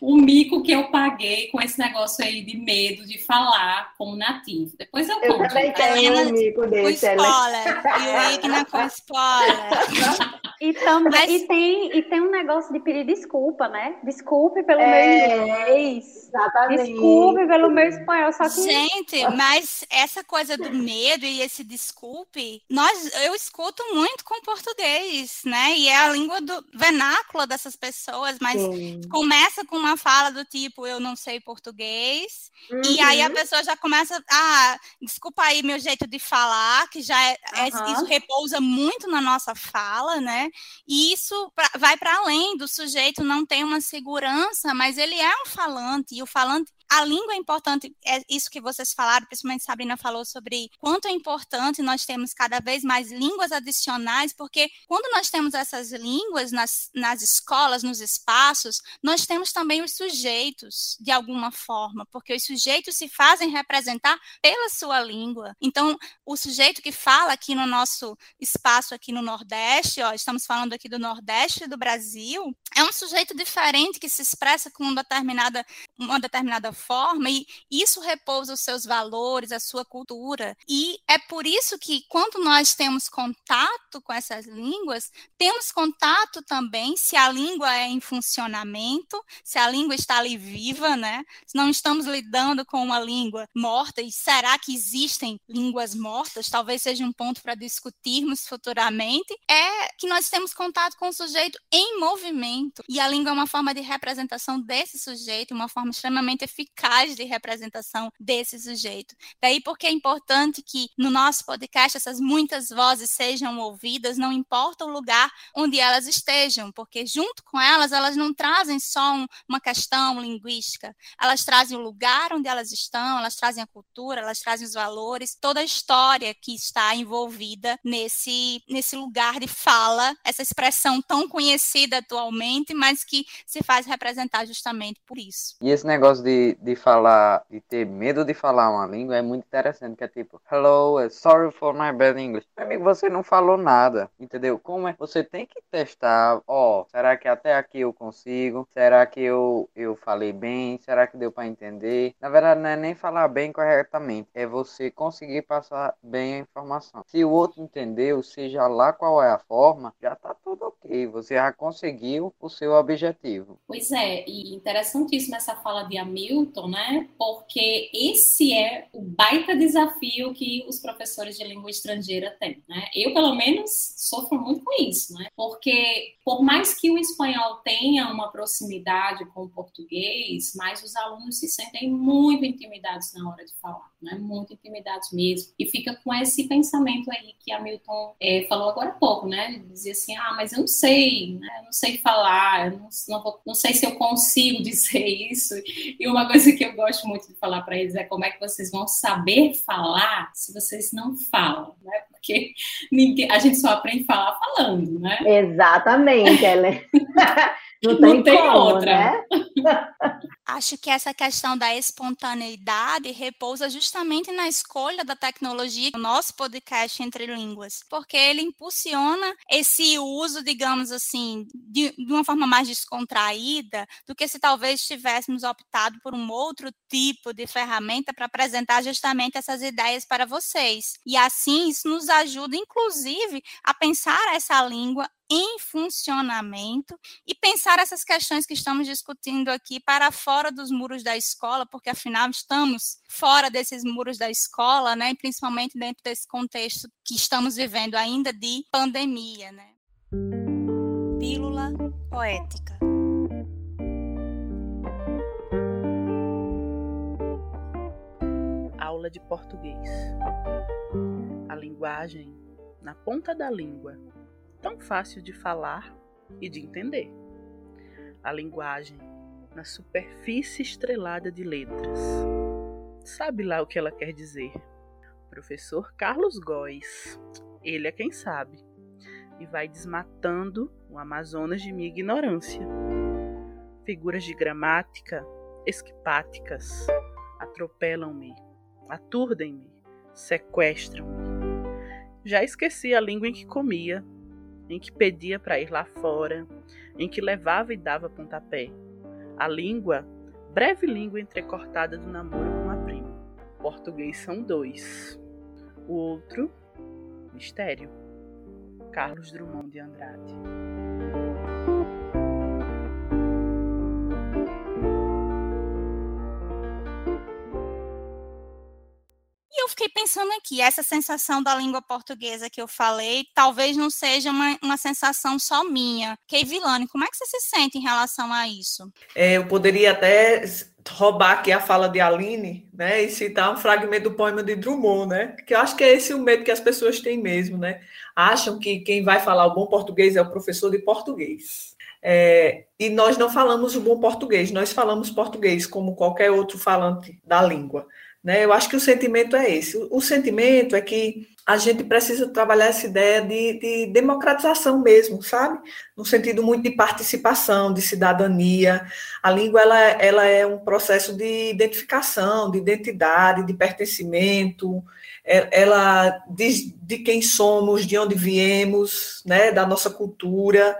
o mico que eu paguei com esse negócio aí de medo de falar como nativo. Depois eu conto. Eu também tenho um mico desse. Com spoiler. E o Igna com spoiler. E, também, mas... e, tem, e tem um negócio de pedir desculpa, né? Desculpe pelo é, meu inglês. Exatamente. Desculpe pelo meu espanhol. Só que... Gente, mas essa coisa do medo e esse desculpe, nós, eu escuto muito com português, né? E é a língua do vernáculo dessas pessoas, mas Sim. começa começa com uma fala do tipo, eu não sei português, uhum. e aí a uhum. pessoa já começa, ah, desculpa aí meu jeito de falar, que já é, uhum. isso repousa muito na nossa fala, né? E isso pra, vai para além do sujeito não ter uma segurança, mas ele é um falante, e o falante a língua é importante, é isso que vocês falaram, principalmente Sabrina falou sobre quanto é importante nós temos cada vez mais línguas adicionais, porque quando nós temos essas línguas nas, nas escolas, nos espaços, nós temos também os sujeitos, de alguma forma, porque os sujeitos se fazem representar pela sua língua. Então, o sujeito que fala aqui no nosso espaço, aqui no Nordeste, ó, estamos falando aqui do Nordeste do Brasil, é um sujeito diferente que se expressa com uma determinada, uma determinada forma, e isso repousa os seus valores, a sua cultura. E é por isso que, quando nós temos contato com essas línguas, temos contato também se a língua é em funcionamento, se a língua está ali viva, né? Se não estamos lidando com uma língua morta, e será que existem línguas mortas? Talvez seja um ponto para discutirmos futuramente. É que nós temos contato com o sujeito em movimento. E a língua é uma forma de representação desse sujeito, uma forma extremamente eficaz de representação desse sujeito. Daí porque é importante que no nosso podcast essas muitas vozes sejam ouvidas, não importa o lugar onde elas estejam, porque junto com elas, elas não trazem só um, uma questão linguística, elas trazem o lugar onde elas estão, elas trazem a cultura, elas trazem os valores, toda a história que está envolvida nesse, nesse lugar de fala, essa expressão tão conhecida atualmente, mas que se faz representar justamente por isso. E esse negócio de, de, falar, de ter medo de falar uma língua é muito interessante, que é tipo, hello, uh, sorry for my bad English. Meu amigo, você não falou nada, entendeu? Como é? Você tem que testar, ó, oh, será que até aqui eu consigo? Será que eu, eu falei bem? Será que deu para entender? Na verdade, não é nem falar bem corretamente, é você conseguir passar bem a informação. Se o outro entendeu, seja lá qual é a forma, já tá tudo ok, você já conseguiu o seu objetivo. Pois é, e interessantíssima essa fala de Hamilton, né? Porque esse é o baita desafio que os professores de língua estrangeira têm, né? Eu, pelo menos, sofro muito com isso, né? Porque, por mais que o espanhol tenha uma proximidade com o português, mas os alunos se sentem muito intimidados na hora de falar, né? Muito intimidados mesmo. E fica com esse pensamento aí que a Milton é, falou agora há pouco, né? De dizer assim, ah, mas eu não sei, né? Eu não sei falar, eu não, não, vou, não sei se eu consigo [laughs] dizer isso. E uma coisa que eu gosto muito de falar para eles é como é que vocês vão saber falar se vocês não falam, né? Porque ninguém, a gente só aprende a falar falando, né? Exatamente, Ellen. [laughs] Não tem, não tem como, outra. Né? [laughs] Acho que essa questão da espontaneidade repousa justamente na escolha da tecnologia do nosso podcast Entre Línguas, porque ele impulsiona esse uso, digamos assim, de, de uma forma mais descontraída do que se talvez tivéssemos optado por um outro tipo de ferramenta para apresentar justamente essas ideias para vocês. E assim, isso nos ajuda, inclusive, a pensar essa língua em funcionamento e pensar essas questões que estamos discutindo aqui para fora dos muros da escola, porque afinal estamos fora desses muros da escola, né, principalmente dentro desse contexto que estamos vivendo ainda de pandemia, né? Pílula poética. Aula de português. A linguagem na ponta da língua tão fácil de falar e de entender. A linguagem na superfície estrelada de letras. Sabe lá o que ela quer dizer? Professor Carlos Góes, ele é quem sabe, e vai desmatando o Amazonas de minha ignorância. Figuras de gramática esquipáticas atropelam-me, aturdem-me, sequestram-me. Já esqueci a língua em que comia, em que pedia para ir lá fora, em que levava e dava pontapé. A língua, breve língua entrecortada do namoro com a prima. Português são dois. O outro, mistério. Carlos Drummond de Andrade. Eu fiquei pensando aqui, essa sensação da língua portuguesa que eu falei, talvez não seja uma, uma sensação só minha. Keivilane, como é que você se sente em relação a isso? É, eu poderia até roubar aqui a fala de Aline, né, e citar um fragmento do poema de Drummond, né, que eu acho que é esse o medo que as pessoas têm mesmo, né, acham que quem vai falar o bom português é o professor de português. É, e nós não falamos o bom português, nós falamos português como qualquer outro falante da língua. Né? Eu acho que o sentimento é esse. O, sentimento é que a gente precisa trabalhar essa ideia de, de, democratização mesmo, sabe? No sentido muito de participação, de cidadania. A língua ela, ela é um processo de identificação, de identidade, de pertencimento. É, ela diz de quem somos, de onde viemos, né? Da nossa cultura.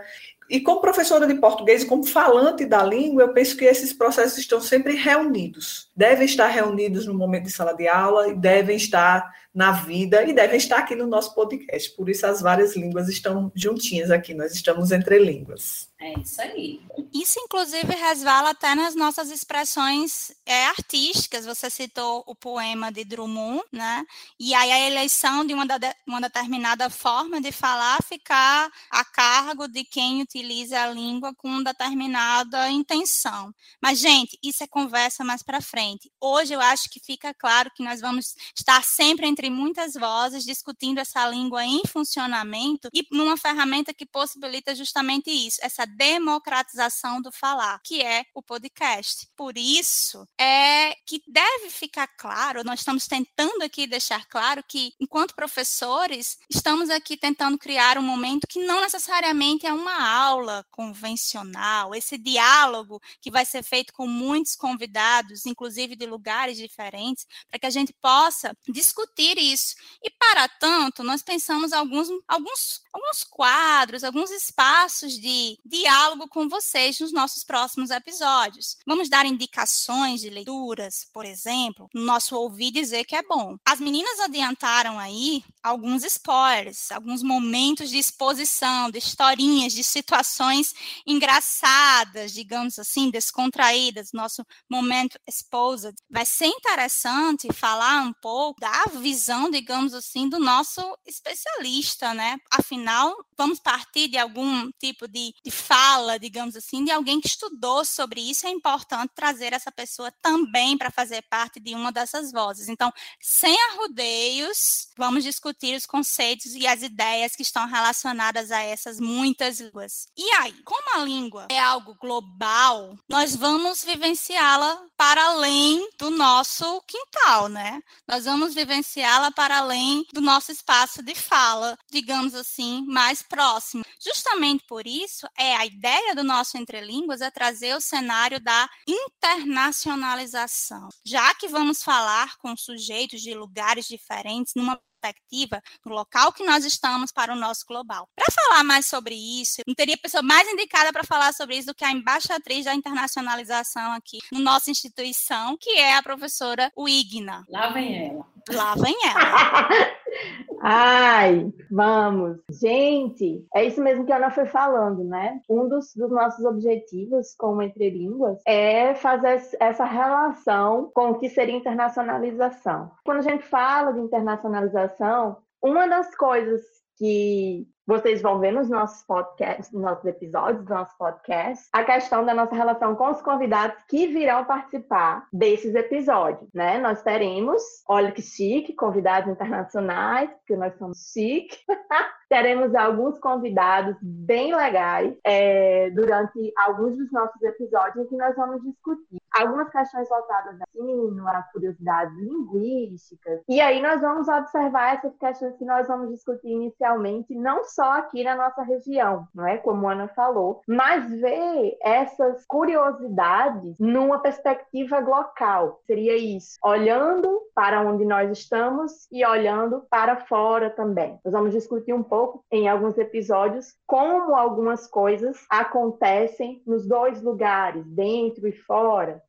E como professora de português, como falante da língua, eu penso que esses processos estão sempre reunidos. Devem estar reunidos no momento de sala de aula e devem estar na vida e devem estar aqui no nosso podcast. Por isso as várias línguas estão juntinhas aqui, nós estamos entre línguas. É isso aí. Isso, inclusive, resvala até nas nossas expressões é, artísticas. Você citou o poema de Drummond, né? E aí a eleição de uma, de, uma determinada forma de falar ficar a cargo de quem utiliza a língua com determinada intenção. Mas, gente, isso é conversa mais para frente. Hoje eu acho que fica claro que nós vamos estar sempre entre muitas vozes discutindo essa língua em funcionamento e numa ferramenta que possibilita justamente isso, essa democratização do falar, que é o podcast. Por isso, é que deve ficar claro, nós estamos tentando aqui deixar claro que, enquanto professores, estamos aqui tentando criar um momento que não necessariamente é uma aula convencional, esse diálogo que vai ser feito com muitos convidados, inclusive de lugares diferentes, para que a gente possa discutir isso. E, para tanto, nós pensamos alguns, alguns, alguns quadros, alguns espaços de, de diálogo com vocês nos nossos próximos episódios. Vamos dar indicações de leituras, por exemplo, no nosso ouvir dizer que é bom. As meninas adiantaram aí alguns spoilers, alguns momentos de exposição, de historinhas, de situações engraçadas, digamos assim, descontraídas, nosso momento exposed. Vai ser interessante falar um pouco da visão, digamos assim, do nosso especialista, né? Afinal, vamos partir de algum tipo de, de fala, digamos assim, de alguém que estudou sobre isso, é importante trazer essa pessoa também para fazer parte de uma dessas vozes. Então, sem arrudeios, vamos discutir os conceitos e as ideias que estão relacionadas a essas muitas línguas. E aí, como a língua é algo global, nós vamos vivenciá-la para além do nosso quintal, né? Nós vamos vivenciá-la para além do nosso espaço de fala, digamos assim, mais próximo. Justamente por isso, é a ideia do nosso Entre Línguas é trazer o cenário da internacionalização. Já que vamos falar com sujeitos de lugares diferentes, numa perspectiva no local que nós estamos para o nosso global. Para falar mais sobre isso, não teria pessoa mais indicada para falar sobre isso do que a embaixatriz da internacionalização aqui no nossa instituição, que é a professora Wigna. Lá vem ela. Lá vem ela. [laughs] Ai, vamos. Gente, é isso mesmo que a Ana foi falando, né? Um dos, dos nossos objetivos como Entre Línguas é fazer essa relação com o que seria internacionalização. Quando a gente fala de internacionalização, uma das coisas que vocês vão ver nos nossos podcasts, nos nossos episódios do nosso podcast, a questão da nossa relação com os convidados que virão participar desses episódios, né? Nós teremos, olha que chique, convidados internacionais, porque nós somos chique. [laughs] teremos alguns convidados bem legais é, durante alguns dos nossos episódios em que nós vamos discutir algumas questões voltadas ao ensino, a curiosidades linguísticas. E aí nós vamos observar essas questões que nós vamos discutir inicialmente, não só aqui na nossa região, não é? Como a Ana falou, mas ver essas curiosidades numa perspectiva local. Seria isso, olhando para onde nós estamos e olhando para fora também. Nós vamos discutir um pouco pouco em alguns episódios como algumas coisas acontecem nos dois lugares, dentro e fora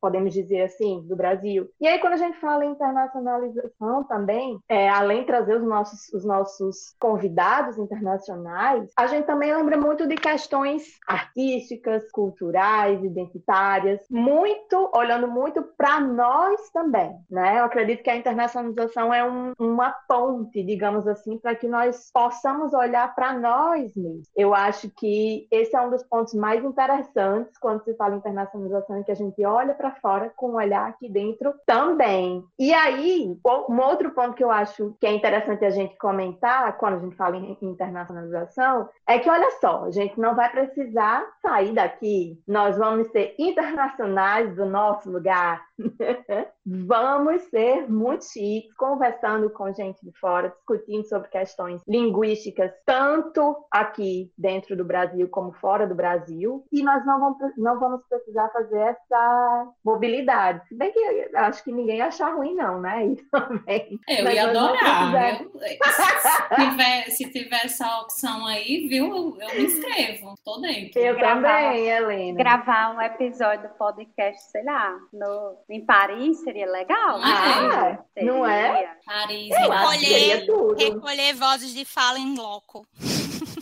podemos dizer assim, do Brasil. E aí, quando a gente fala em internacionalização também, é, além de trazer os nossos, os nossos convidados internacionais, a gente também lembra muito de questões artísticas, culturais, identitárias, muito, olhando muito para nós também, né? Eu acredito que a internacionalização é um, uma ponte, digamos assim, para que nós possamos olhar para nós mesmos. Eu acho que esse é um dos pontos mais interessantes quando se fala em internacionalização que a gente olha para fora com um olhar aqui dentro também. E aí, um outro ponto que eu acho que é interessante a gente comentar quando a gente fala em internacionalização é que, olha só, a gente não vai precisar sair daqui, nós vamos ser internacionais do nosso lugar. [laughs] vamos ser muito chiques, conversando com gente de fora, discutindo sobre questões linguísticas, tanto aqui dentro do Brasil como fora do Brasil, e nós não vamos, não vamos precisar fazer essa mobilidade. Se bem que acho que ninguém acha ruim, não, né? Isso também. Eu Mas ia adorar. Eu, se, tiver, se tiver essa opção aí, viu? Eu, eu me inscrevo. Tô dentro. Eu gravar, também, Helena. Gravar um episódio do podcast, sei lá, no, em Paris seria legal. Ah, é? Não é? Paris. Recolher, recolher vozes de fala em loco.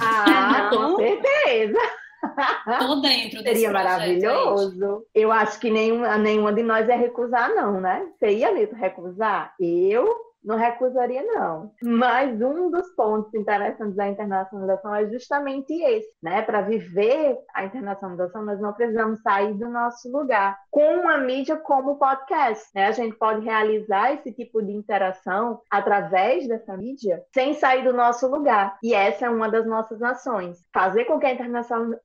Ah, [laughs] com certeza. Tô dentro desse Seria maravilhoso. Eu acho que nenhuma, nenhuma de nós é recusar, não, né? Você ia mesmo recusar? Eu não recusaria, não. Mas um dos pontos interessantes da internacionalização é justamente esse, né? Para viver a internacionalização, nós não precisamos sair do nosso lugar. Com uma mídia como o podcast, né? A gente pode realizar esse tipo de interação através dessa mídia sem sair do nosso lugar. E essa é uma das nossas nações. Fazer com que a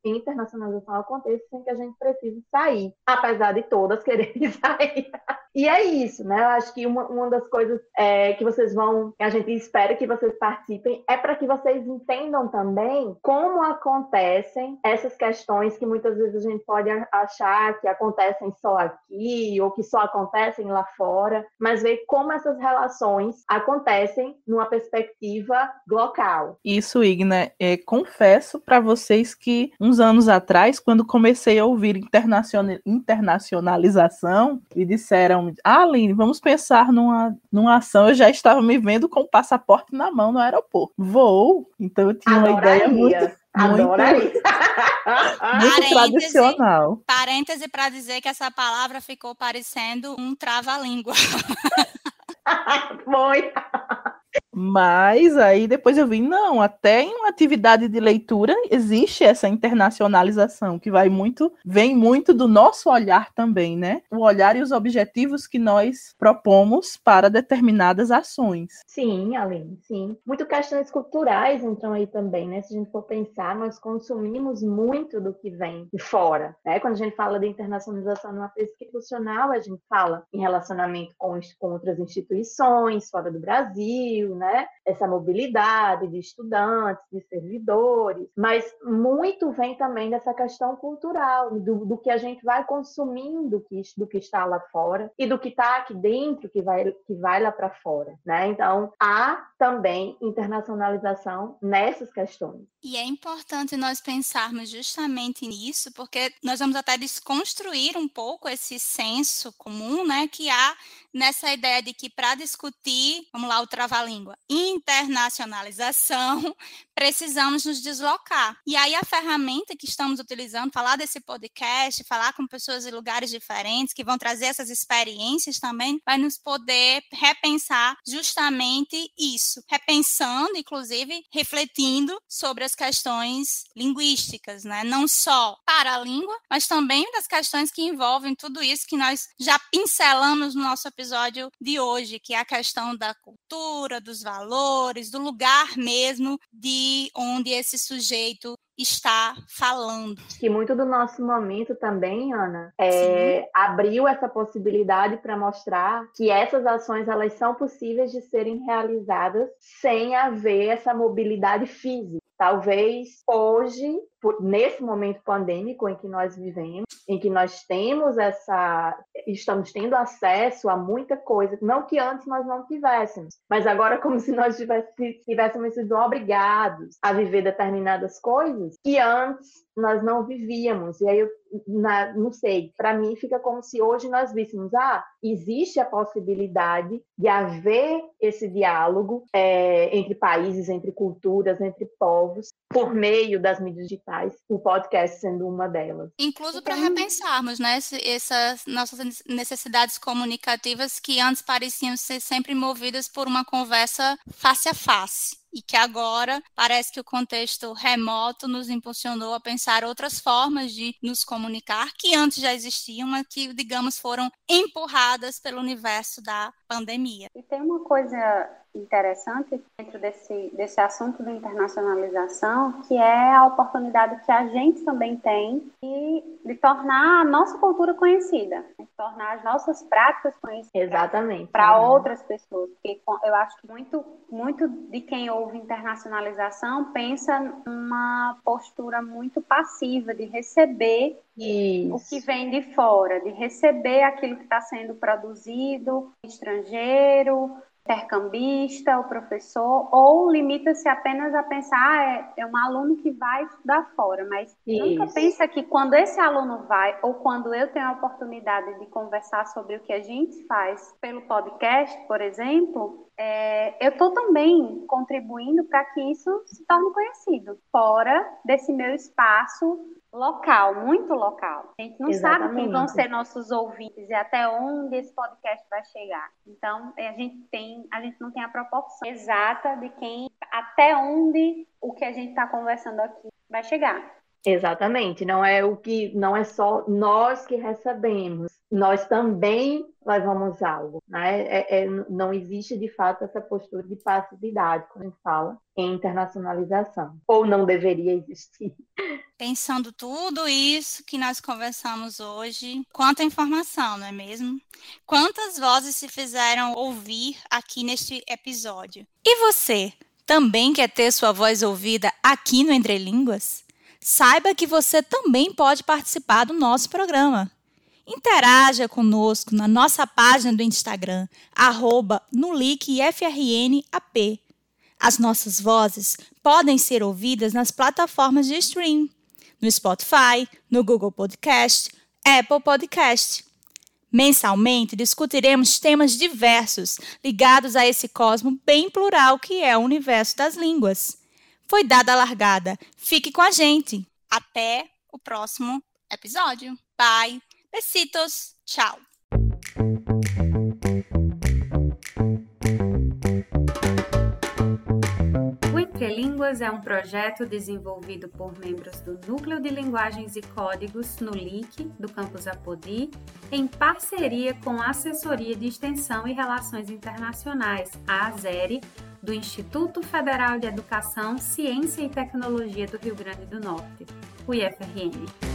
internacionalização aconteça sem que a gente precise sair, apesar de todas [laughs] quererem sair. E é isso, né? Eu acho que uma, uma das coisas é, que vocês vão, a gente espera que vocês participem, é para que vocês entendam também como acontecem essas questões que muitas vezes a gente pode achar que acontecem só aqui ou que só acontecem lá fora, mas ver como essas relações acontecem numa perspectiva local. Isso, Igna, é, confesso para vocês que uns anos atrás, quando comecei a ouvir internacionalização, e disseram ah, Aline, vamos pensar numa, numa ação. Eu já estava me vendo com o passaporte na mão no aeroporto. Vou, então eu tinha Adoraria. uma ideia muito. Adoraria. [laughs] muito tradicional. Parêntese para dizer que essa palavra ficou parecendo um trava-língua. [laughs] Foi. Mas aí depois eu vi, não, até em uma atividade de leitura existe essa internacionalização que vai muito, vem muito do nosso olhar também, né? O olhar e os objetivos que nós propomos para determinadas ações. Sim, Aline, sim. Muito questões culturais entram aí também, né? Se a gente for pensar, nós consumimos muito do que vem de fora, né? Quando a gente fala de internacionalização numa pesquisa institucional, a gente fala em relacionamento com, com outras instituições fora do Brasil, né? Né? Essa mobilidade de estudantes, de servidores, mas muito vem também dessa questão cultural, do, do que a gente vai consumindo que, do que está lá fora e do que está aqui dentro que vai, que vai lá para fora, né? Então, há também internacionalização nessas questões. E é importante nós pensarmos justamente nisso, porque nós vamos até desconstruir um pouco esse senso comum, né, que há nessa ideia de que para discutir, vamos lá, o trava-língua, internacionalização, precisamos nos deslocar. E aí a ferramenta que estamos utilizando, falar desse podcast, falar com pessoas de lugares diferentes que vão trazer essas experiências também, vai nos poder repensar justamente isso, repensando, inclusive, refletindo sobre as questões linguísticas, né? Não só para a língua, mas também das questões que envolvem tudo isso que nós já pincelamos no nosso episódio de hoje, que é a questão da cultura, dos valores, do lugar mesmo de onde esse sujeito está falando. Que muito do nosso momento também, Ana, é, abriu essa possibilidade para mostrar que essas ações elas são possíveis de serem realizadas sem haver essa mobilidade física. Talvez hoje por, nesse momento pandêmico em que nós vivemos, em que nós temos essa, estamos tendo acesso a muita coisa, não que antes nós não tivéssemos, mas agora [laughs] como se nós tivéssemos sido obrigados a viver determinadas coisas que antes nós não vivíamos. E aí, eu, na, não sei, para mim fica como se hoje nós víssemos, ah, existe a possibilidade de haver esse diálogo é, entre países, entre culturas, entre povos, por meio das mídias digitais, o podcast sendo uma delas. Incluso para então, repensarmos, né, essas nossas necessidades comunicativas que antes pareciam ser sempre movidas por uma conversa face a face e que agora parece que o contexto remoto nos impulsionou a pensar outras formas de nos comunicar que antes já existiam, mas que, digamos, foram empurradas pelo universo da pandemia. E tem uma coisa interessante dentro desse, desse assunto da internacionalização, que é a oportunidade que a gente também tem de, de tornar a nossa cultura conhecida, né? de tornar as nossas práticas conhecidas Exatamente. para outras pessoas. Porque eu acho que muito, muito de quem ouve internacionalização pensa numa postura muito passiva de receber Isso. o que vem de fora, de receber aquilo que está sendo produzido estrangeiro, intercambista, o professor, ou limita-se apenas a pensar, ah, é, é um aluno que vai estudar fora, mas Isso. nunca pensa que quando esse aluno vai, ou quando eu tenho a oportunidade de conversar sobre o que a gente faz pelo podcast, por exemplo, é, eu estou também contribuindo para que isso se torne conhecido, fora desse meu espaço local, muito local. A gente não Exatamente. sabe quem vão ser nossos ouvintes e até onde esse podcast vai chegar. Então, a gente tem, a gente não tem a proporção exata de quem, até onde o que a gente está conversando aqui vai chegar. Exatamente, não é o que não é só nós que recebemos, nós também levamos algo, né? É, é, não existe de fato essa postura de passividade quando a gente fala em internacionalização, ou não deveria existir. Pensando tudo isso que nós conversamos hoje, quanta informação, não é mesmo? Quantas vozes se fizeram ouvir aqui neste episódio? E você, também quer ter sua voz ouvida aqui no Entre Línguas? saiba que você também pode participar do nosso programa. Interaja conosco na nossa página do Instagram, arroba. As nossas vozes podem ser ouvidas nas plataformas de stream, no Spotify, no Google Podcast, Apple Podcast. Mensalmente discutiremos temas diversos ligados a esse cosmo bem plural que é o universo das línguas foi dada a largada. Fique com a gente. Até o próximo episódio. Bye. Besitos. Tchau. Entre Línguas é um projeto desenvolvido por membros do Núcleo de Linguagens e Códigos no LIC, do campus Apodi, em parceria com a Assessoria de Extensão e Relações Internacionais, a ASERI, do Instituto Federal de Educação, Ciência e Tecnologia do Rio Grande do Norte, o IFRN.